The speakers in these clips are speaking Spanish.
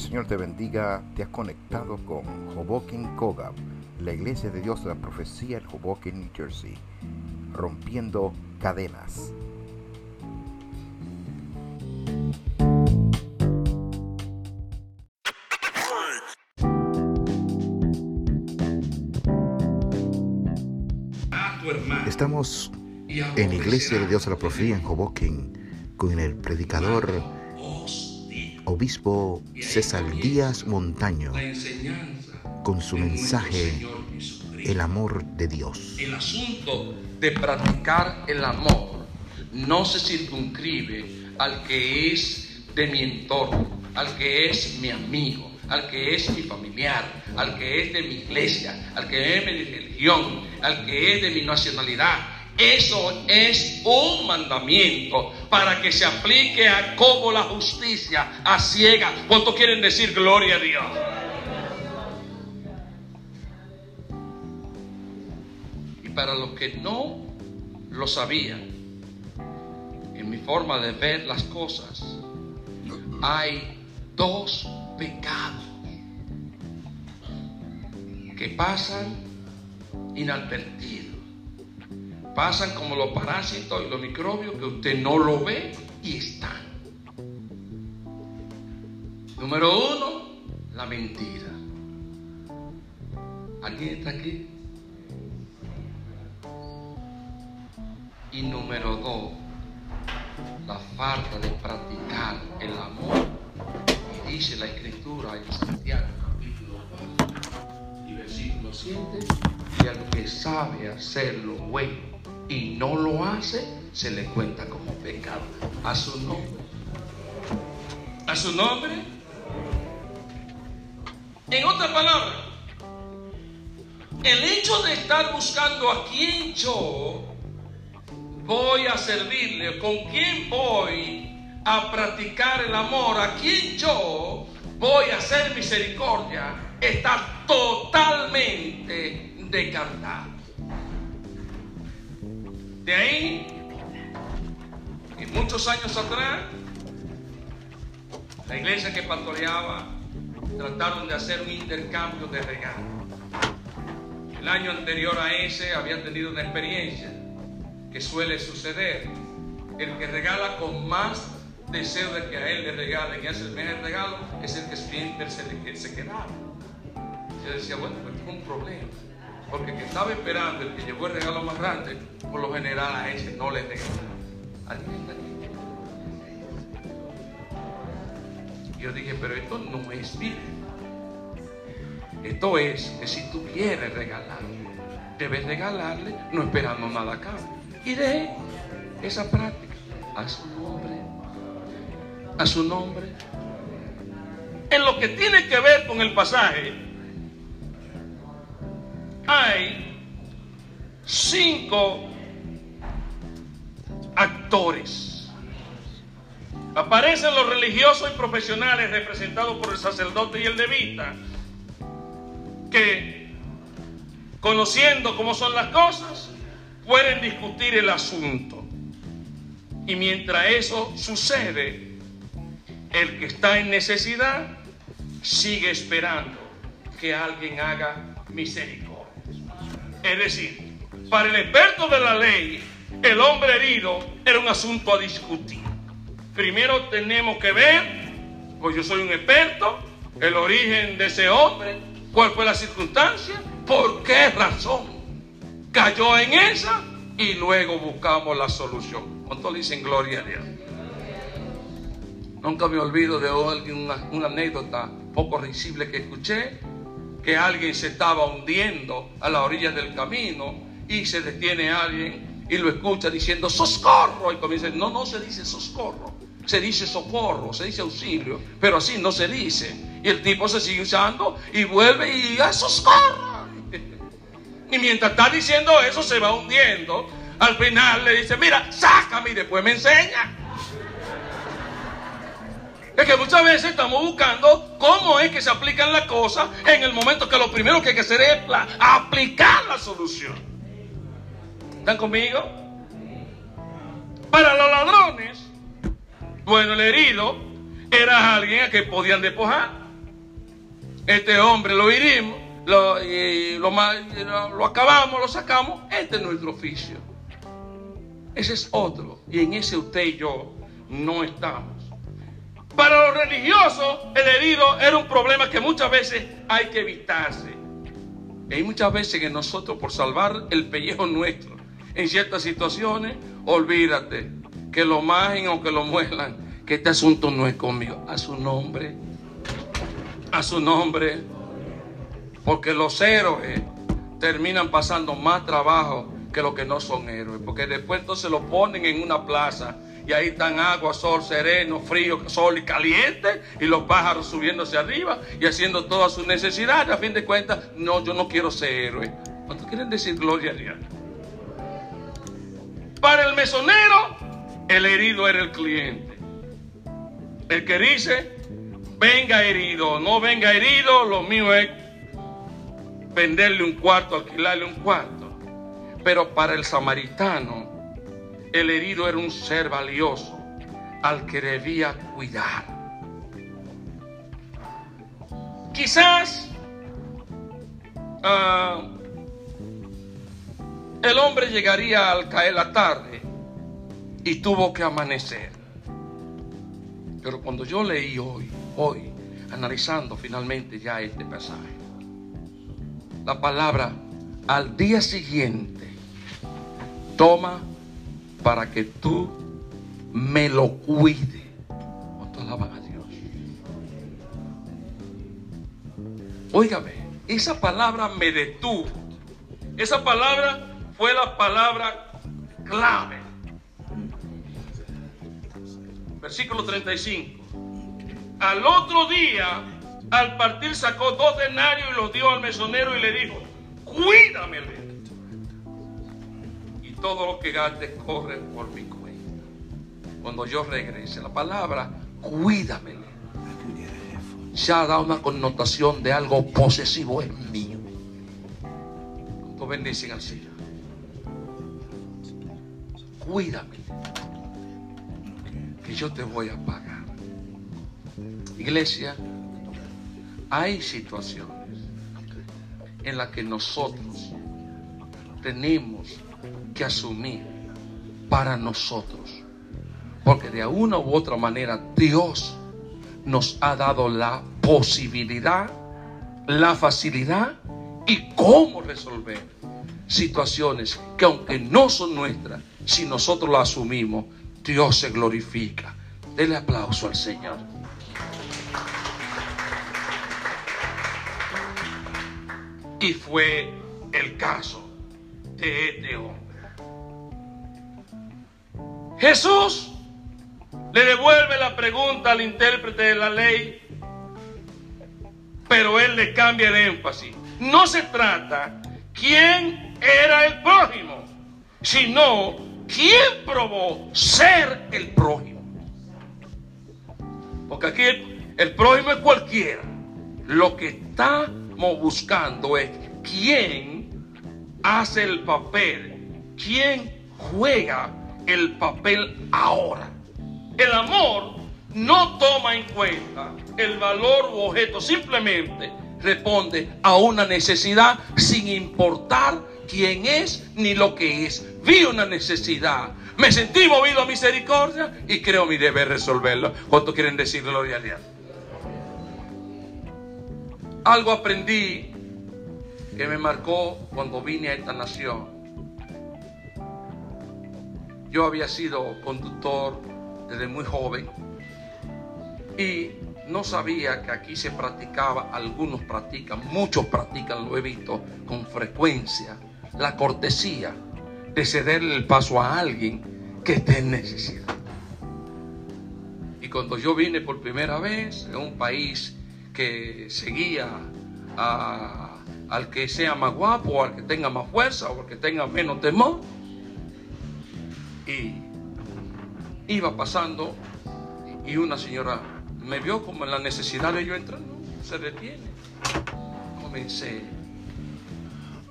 el Señor te bendiga. Te has conectado con Hoboken Kogab, la iglesia de Dios de la profecía en Hoboken, New Jersey, rompiendo cadenas. Estamos en Iglesia de Dios de la Profecía en Hoboken con el predicador obispo César Díaz Montaño con su mensaje El amor de Dios. El asunto de practicar el amor no se circunscribe al que es de mi entorno, al que es mi amigo, al que es mi familiar, al que es de mi iglesia, al que es de mi religión, al que es de mi nacionalidad. Eso es un mandamiento para que se aplique a como la justicia a ciega. ¿Cuánto quieren decir gloria a Dios? Y para los que no lo sabían, en mi forma de ver las cosas, hay dos pecados que pasan inadvertidos. Pasan como los parásitos y los microbios que usted no lo ve y están. Número uno, la mentira. ¿Alguien está aquí? Y número dos, la falta de practicar el amor. Y dice la escritura en Santiago capítulo 4 y versículo 7, y al que sabe hacerlo bueno y no lo hace, se le cuenta como pecado. A su nombre. A su nombre. En otras palabras, el hecho de estar buscando a quién yo voy a servirle, con quién voy a practicar el amor, a quién yo voy a hacer misericordia, está totalmente descartado. De ahí, y muchos años atrás, la iglesia que pastoreaba trataron de hacer un intercambio de regalos. El año anterior a ese había tenido una experiencia que suele suceder. El que regala con más deseo de que a él le regalen y hace el mejor regalo es el que siempre se, le, se quedaba. Yo decía, bueno, pues es un problema. Porque el que estaba esperando, el que llevó el regalo más grande, por lo general a ese no le regalaba. Yo dije, pero esto no es bien. Esto es que si tú quieres regalarle, debes regalarle no esperando nada a cambio. Y de esa práctica a su nombre, a su nombre. En lo que tiene que ver con el pasaje, hay cinco actores. Aparecen los religiosos y profesionales representados por el sacerdote y el levita, que conociendo cómo son las cosas, pueden discutir el asunto. Y mientras eso sucede, el que está en necesidad sigue esperando que alguien haga misericordia. Es decir, para el experto de la ley, el hombre herido era un asunto a discutir. Primero tenemos que ver, pues yo soy un experto, el origen de ese hombre, cuál fue la circunstancia, por qué razón cayó en esa y luego buscamos la solución. ¿Cuánto le dicen gloria a Dios? Nunca me olvido de una, una anécdota poco risible que escuché que alguien se estaba hundiendo a la orilla del camino y se detiene alguien y lo escucha diciendo socorro y comienza no no se dice socorro se dice socorro se dice auxilio pero así no se dice. Y el tipo se sigue usando y vuelve y ¡ay, socorro y mientras está diciendo eso se va hundiendo. Al final le dice mira sácame y después me enseña es que muchas veces estamos buscando cómo es que se aplican las cosas en el momento que lo primero que hay que hacer es aplicar la solución. ¿Están conmigo? Para los ladrones, bueno, el herido era alguien a que podían despojar. Este hombre lo herimos, lo, lo acabamos, lo sacamos. Este es nuestro oficio. Ese es otro. Y en ese usted y yo no estamos. Para los religiosos, el herido era un problema que muchas veces hay que evitarse. Y hay muchas veces que nosotros, por salvar el pellejo nuestro, en ciertas situaciones, olvídate que lo majen o que lo muelan, que este asunto no es conmigo. A su nombre, a su nombre, porque los héroes terminan pasando más trabajo que los que no son héroes, porque después entonces lo ponen en una plaza y ahí están agua, sol, sereno, frío, sol y caliente, y los pájaros subiéndose arriba y haciendo todas sus necesidades. A fin de cuentas, no, yo no quiero ser héroe. ¿Cuántos quieren decir gloria a Dios? Para el mesonero, el herido era el cliente. El que dice, venga herido, no venga herido, lo mío es venderle un cuarto, alquilarle un cuarto. Pero para el samaritano, el herido era un ser valioso al que debía cuidar. Quizás uh, el hombre llegaría al caer la tarde y tuvo que amanecer. Pero cuando yo leí hoy, hoy, analizando finalmente ya este pasaje, la palabra al día siguiente toma para que tú me lo cuides. ¿Cuánto alaban a Dios? Óigame, esa palabra me detuvo. Esa palabra fue la palabra clave. Versículo 35. Al otro día, al partir, sacó dos denarios y los dio al mesonero y le dijo, cuídamele todo lo que gastes corre por mi cuenta. Cuando yo regrese, la palabra cuídame ya da una connotación de algo posesivo en mío. Cuando bendicen al Señor. Cuídame. Que yo te voy a pagar. Iglesia, hay situaciones en las que nosotros tenemos asumir para nosotros. Porque de una u otra manera Dios nos ha dado la posibilidad, la facilidad y cómo resolver situaciones que aunque no son nuestras, si nosotros las asumimos, Dios se glorifica. Dele aplauso al Señor. Y fue el caso de hombre. Jesús le devuelve la pregunta al intérprete de la ley, pero él le cambia el énfasis. No se trata quién era el prójimo, sino quién probó ser el prójimo. Porque aquí el, prójimo es cualquiera. Lo que estamos buscando es quién hace el papel, quién juega el papel ahora. El amor no toma en cuenta el valor u objeto, simplemente responde a una necesidad sin importar quién es ni lo que es. Vi una necesidad, me sentí movido a misericordia y creo mi deber resolverlo. ¿Cuánto quieren decir gloria a Dios? Algo aprendí que me marcó cuando vine a esta nación yo había sido conductor desde muy joven y no sabía que aquí se practicaba, algunos practican, muchos practican, lo he visto con frecuencia, la cortesía de cederle el paso a alguien que esté en necesidad. Y cuando yo vine por primera vez en un país que seguía al que sea más guapo, al que tenga más fuerza, o al que tenga menos temor, y iba pasando y una señora me vio como en la necesidad de yo entrar, no, se detiene. Comencé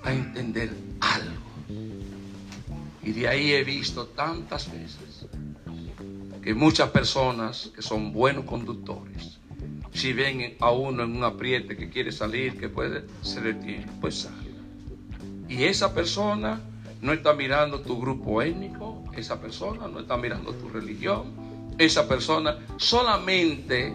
a entender algo. Y de ahí he visto tantas veces que muchas personas que son buenos conductores Si ven a uno en un apriete que quiere salir, que puede, se detiene, pues salga. Y esa persona no está mirando tu grupo étnico, esa persona no está mirando tu religión, esa persona solamente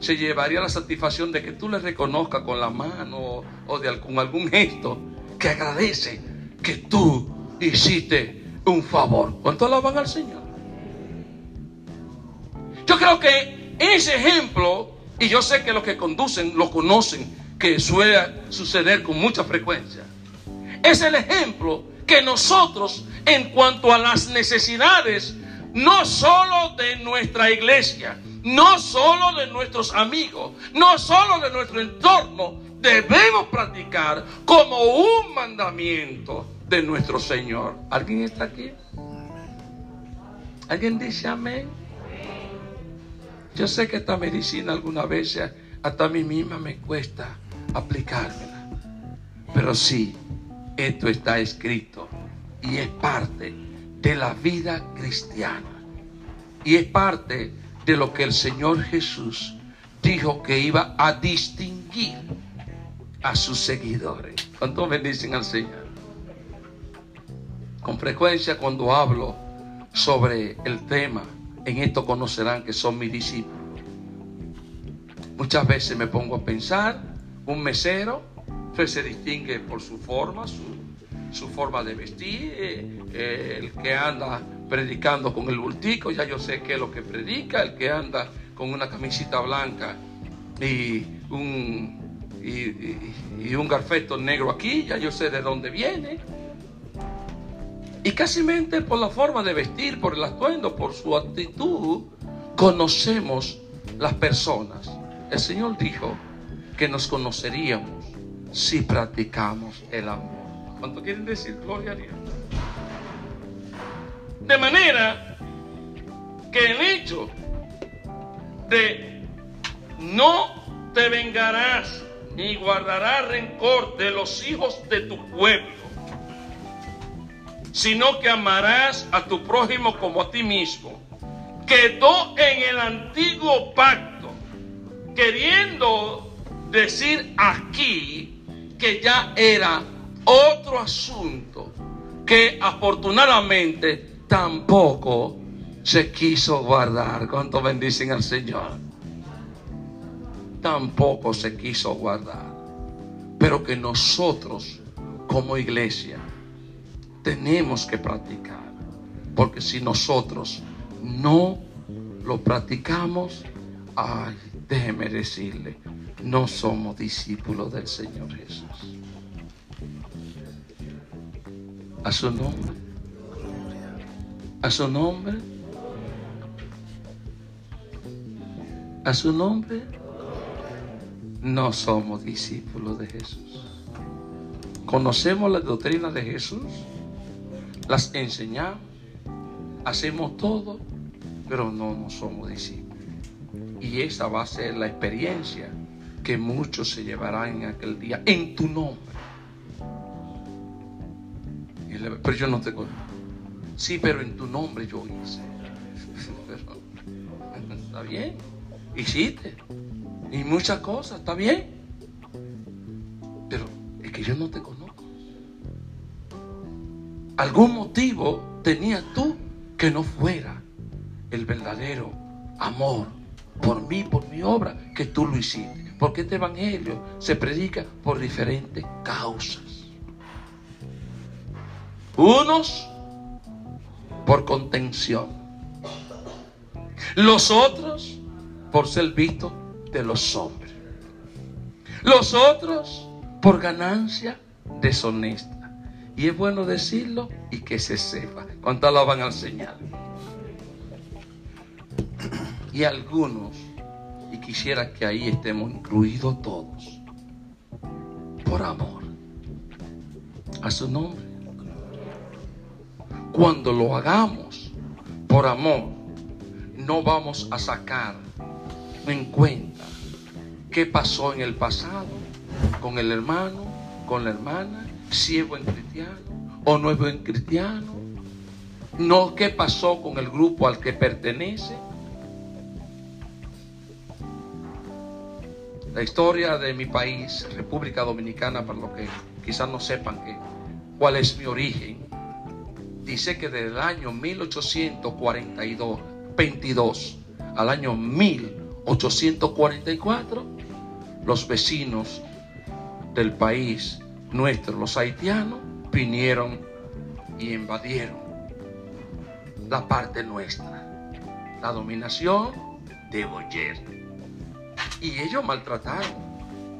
se llevaría la satisfacción de que tú le reconozcas con la mano o de, con algún gesto que agradece que tú hiciste un favor. ¿Cuánto alaban al Señor? Yo creo que ese ejemplo, y yo sé que los que conducen lo conocen, que suele suceder con mucha frecuencia, es el ejemplo que nosotros, en cuanto a las necesidades, no solo de nuestra iglesia, no solo de nuestros amigos, no solo de nuestro entorno, debemos practicar como un mandamiento de nuestro Señor. ¿Alguien está aquí? ¿Alguien dice amén? Yo sé que esta medicina algunas veces hasta a mí misma me cuesta aplicármela. Pero sí, esto está escrito y es parte de la vida cristiana. Y es parte de lo que el Señor Jesús dijo que iba a distinguir a sus seguidores. ¿Cuántos bendicen al Señor? Con frecuencia cuando hablo sobre el tema, en esto conocerán que son mis discípulos. Muchas veces me pongo a pensar, un mesero pues, se distingue por su forma, su, forma de vestir, eh, el que anda predicando con el bultico, ya yo sé qué es lo que predica, el que anda con una camisita blanca y un, y, un garfeto negro aquí, ya yo sé de dónde viene. Y casi por la forma de vestir, por el atuendo, por su actitud, conocemos las personas. El Señor dijo que nos conoceríamos si practicamos el amor. ¿Cuánto quieren decir? Gloria a Dios. De manera que el hecho de no te vengarás ni guardarás rencor de los hijos de tu pueblo, sino que amarás a tu prójimo como a ti mismo. Quedó en el antiguo pacto, queriendo decir aquí que ya era otro asunto que afortunadamente tampoco se quiso guardar. ¿Cuánto bendicen al Señor? Tampoco se quiso guardar. Pero que nosotros como iglesia tenemos que practicar. Porque si nosotros no lo practicamos, ay, déjeme decirle, no somos discípulos del Señor Jesús. A su nombre a su nombre. A su nombre. No somos discípulos de Jesús. Conocemos la doctrina de Jesús. Las enseñamos. Hacemos todo. Pero no, no somos discípulos. Y esa va a ser la experiencia que muchos se llevarán en aquel día. En tu nombre. Pero yo no te conozco. Sí, pero en tu nombre yo hice. está bien. Hiciste. Y muchas cosas, está bien. Pero es que yo no te conozco. Algún motivo tenías tú que no fuera el verdadero amor por mí, por mi obra, que tú lo hiciste. Porque este evangelio se predica por diferentes causas. Unos por contención. Los otros por ser vistos de los hombres. Los otros por ganancia deshonesta. Y es bueno decirlo y que se sepa. Cuánto alaban al Señor. Y algunos, y quisiera que ahí estemos incluidos todos, por amor a su nombre cuando lo hagamos por amor, no vamos a sacar en cuenta qué pasó en el pasado con el hermano, con la hermana, si es buen cristiano o no es buen cristiano, no qué pasó con el grupo al que pertenece. La historia de mi país, República Dominicana, para los que quizás no sepan que, cuál es mi origen, dice que desde el año 1842, 22 al año 1844, los vecinos del país nuestro, los haitianos, vinieron y invadieron la parte nuestra, la dominación de Boyer. Y ellos maltrataron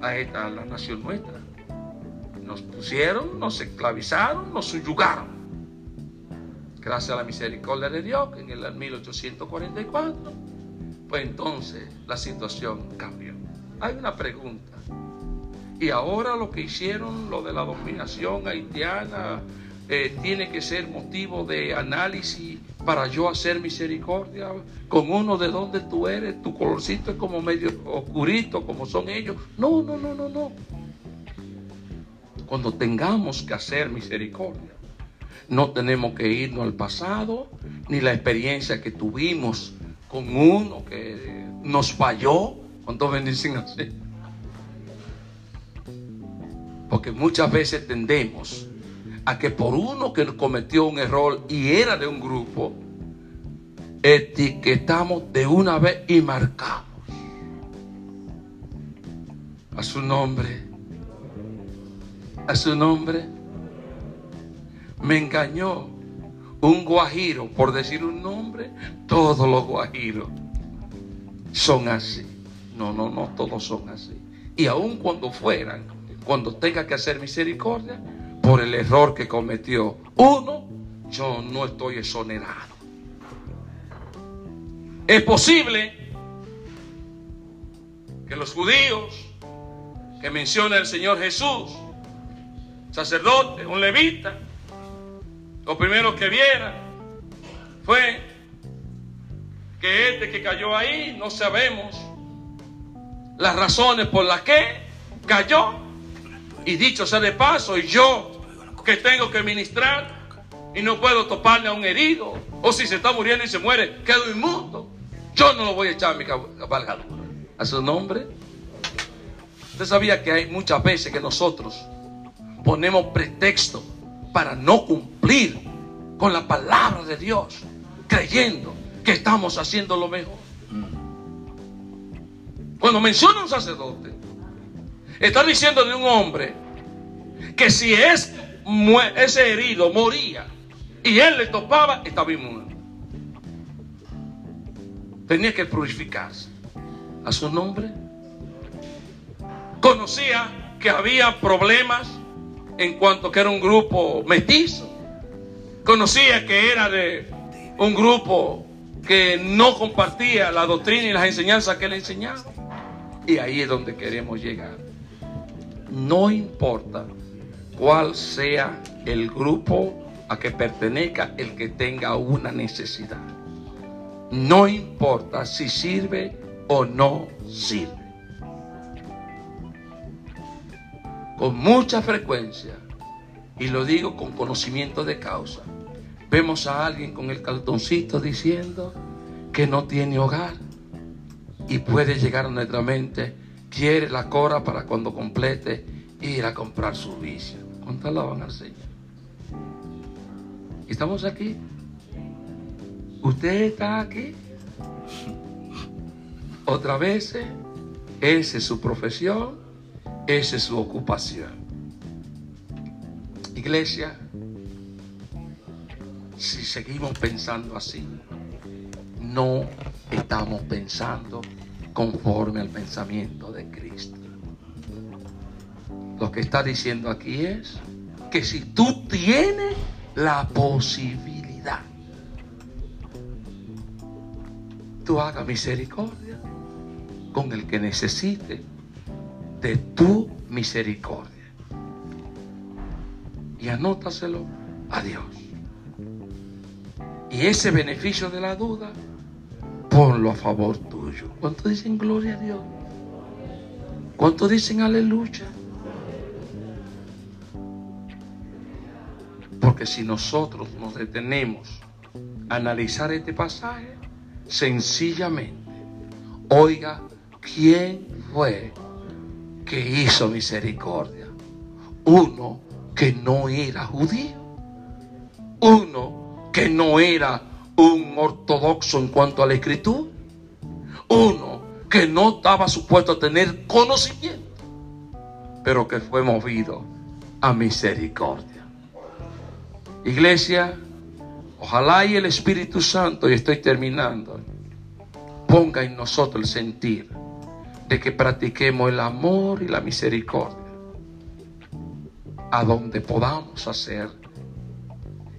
a esta, la nación nuestra. Nos pusieron, nos esclavizaron, nos subyugaron. Gracias a la misericordia de Dios, en el 1844, pues entonces la situación cambió. Hay una pregunta. Y ahora lo que hicieron, lo de la dominación haitiana, eh, tiene que ser motivo de análisis para yo hacer misericordia con uno de donde tú eres, tu colorcito es como medio oscurito, como son ellos. No, no, no, no, no. Cuando tengamos que hacer misericordia, no tenemos que irnos al pasado, ni la experiencia que tuvimos con uno que nos falló. ¿Cuántos bendicen así? Porque muchas veces tendemos a que por uno que cometió un error y era de un grupo, etiquetamos de una vez y marcamos a su nombre, a su nombre. Me engañó un guajiro, por decir un nombre, todos los guajiros son así. No, no, no, todos son así. Y aun cuando fueran, cuando tenga que hacer misericordia, por el error que cometió uno, yo no estoy exonerado. Es posible que los judíos que menciona el Señor Jesús, sacerdote, un levita, lo primero que vieran fue que este que cayó ahí, no sabemos las razones por las que cayó. Y dicho sea de paso, y yo que tengo que ministrar y no puedo toparle a un herido. O si se está muriendo y se muere, quedo inmundo. Yo no lo voy a echar a mi cabalgadura. A su nombre. Usted sabía que hay muchas veces que nosotros ponemos pretexto para no cumplir con la palabra de Dios, creyendo que estamos haciendo lo mejor. Cuando menciona un sacerdote, está diciendo de un hombre que si es ese herido moría y él le topaba, estaba inmundo. Tenía que purificarse a su nombre. Conocía que había problemas en cuanto que era un grupo mestizo. Conocía que era de un grupo que no compartía la doctrina y las enseñanzas que él enseñaba. Y ahí es donde queremos llegar. No importa cuál sea el grupo a que pertenezca el que tenga una necesidad. No importa si sirve o no sirve. Con mucha frecuencia, y lo digo con conocimiento de causa, vemos a alguien con el cartoncito diciendo que no tiene hogar y puede llegar a nuestra mente, quiere la cora para cuando complete ir a comprar su vicio. ¿Cuánto alaban al Señor? ¿Estamos aquí? ¿Usted está aquí? Otra vez, esa es su profesión, esa es su ocupación. Iglesia, si seguimos pensando así, no estamos pensando conforme al pensamiento de Cristo. Lo que está diciendo aquí es que si tú tienes la posibilidad, tú hagas misericordia con el que necesite de tu misericordia. Y anótaselo a Dios. Y ese beneficio de la duda, ponlo a favor tuyo. ¿Cuánto dicen gloria a Dios? ¿Cuánto dicen aleluya? Porque si nosotros nos detenemos a analizar este pasaje, sencillamente, oiga quién fue que hizo misericordia. Uno que no era judío. Uno que no era un ortodoxo en cuanto a la escritura. Uno que no estaba supuesto a tener conocimiento, pero que fue movido a misericordia. Iglesia, ojalá y el Espíritu Santo, y estoy terminando, ponga en nosotros el sentir de que practiquemos el amor y la misericordia a donde podamos hacer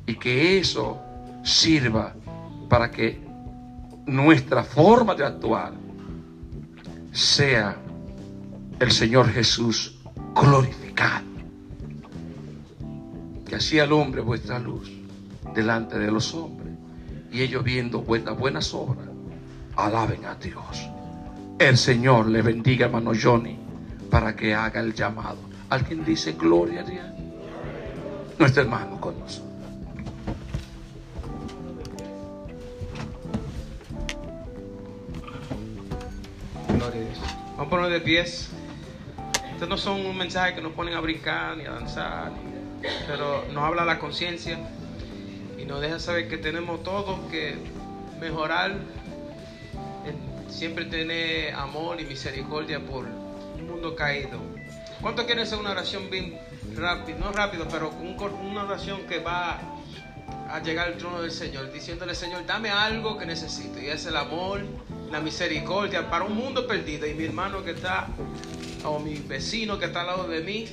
y que eso sirva para que nuestra forma de actuar sea el Señor Jesús glorificado. Que así alumbre vuestra luz delante de los hombres y ellos viendo vuestras buenas obras, alaben a Dios. El Señor le bendiga, hermano Johnny, para que haga el llamado. ¿Alguien dice gloria a Dios? Nuestro hermano con nosotros. Vamos a poner de pies. Estos no son un mensaje que nos ponen a brincar ni a danzar, pero nos habla la conciencia y nos deja saber que tenemos todos que mejorar, siempre tener amor y misericordia por un mundo caído. ¿Cuánto quieren hacer una oración bien rápido? No rápido, pero una oración que va a llegar al trono del Señor, diciéndole, Señor, dame algo que necesito. Y es el amor, la misericordia para un mundo perdido. Y mi hermano que está, o mi vecino que está al lado de mí,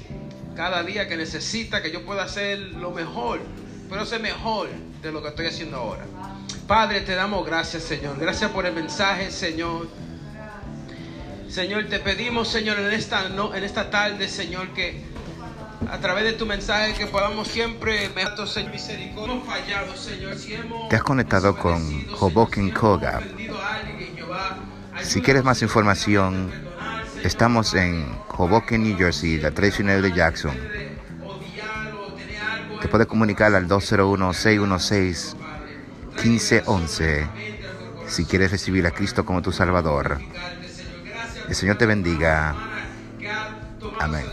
cada día que necesita que yo pueda hacer lo mejor, pero ser mejor de lo que estoy haciendo ahora. Padre, te damos gracias, Señor. Gracias por el mensaje, Señor. Señor, te pedimos, Señor, en esta, no, en esta tarde, Señor, que a través de tu mensaje que podamos siempre Hemos fallado, Señor, si hemos Te has conectado con Hoboken Koga. Si quieres más información, estamos en Hoboken, New Jersey, la tradicional de Jackson. Te puedes comunicar al 201-616-1511 si quieres recibir a Cristo como tu Salvador. El Señor te bendiga. Amén.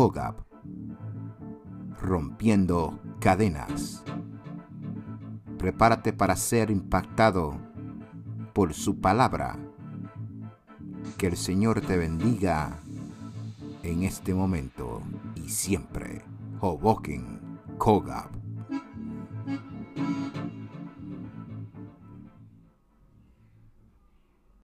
Kogab, rompiendo cadenas. Prepárate para ser impactado por su palabra. Que el Señor te bendiga en este momento y siempre. Hoboken Kogab.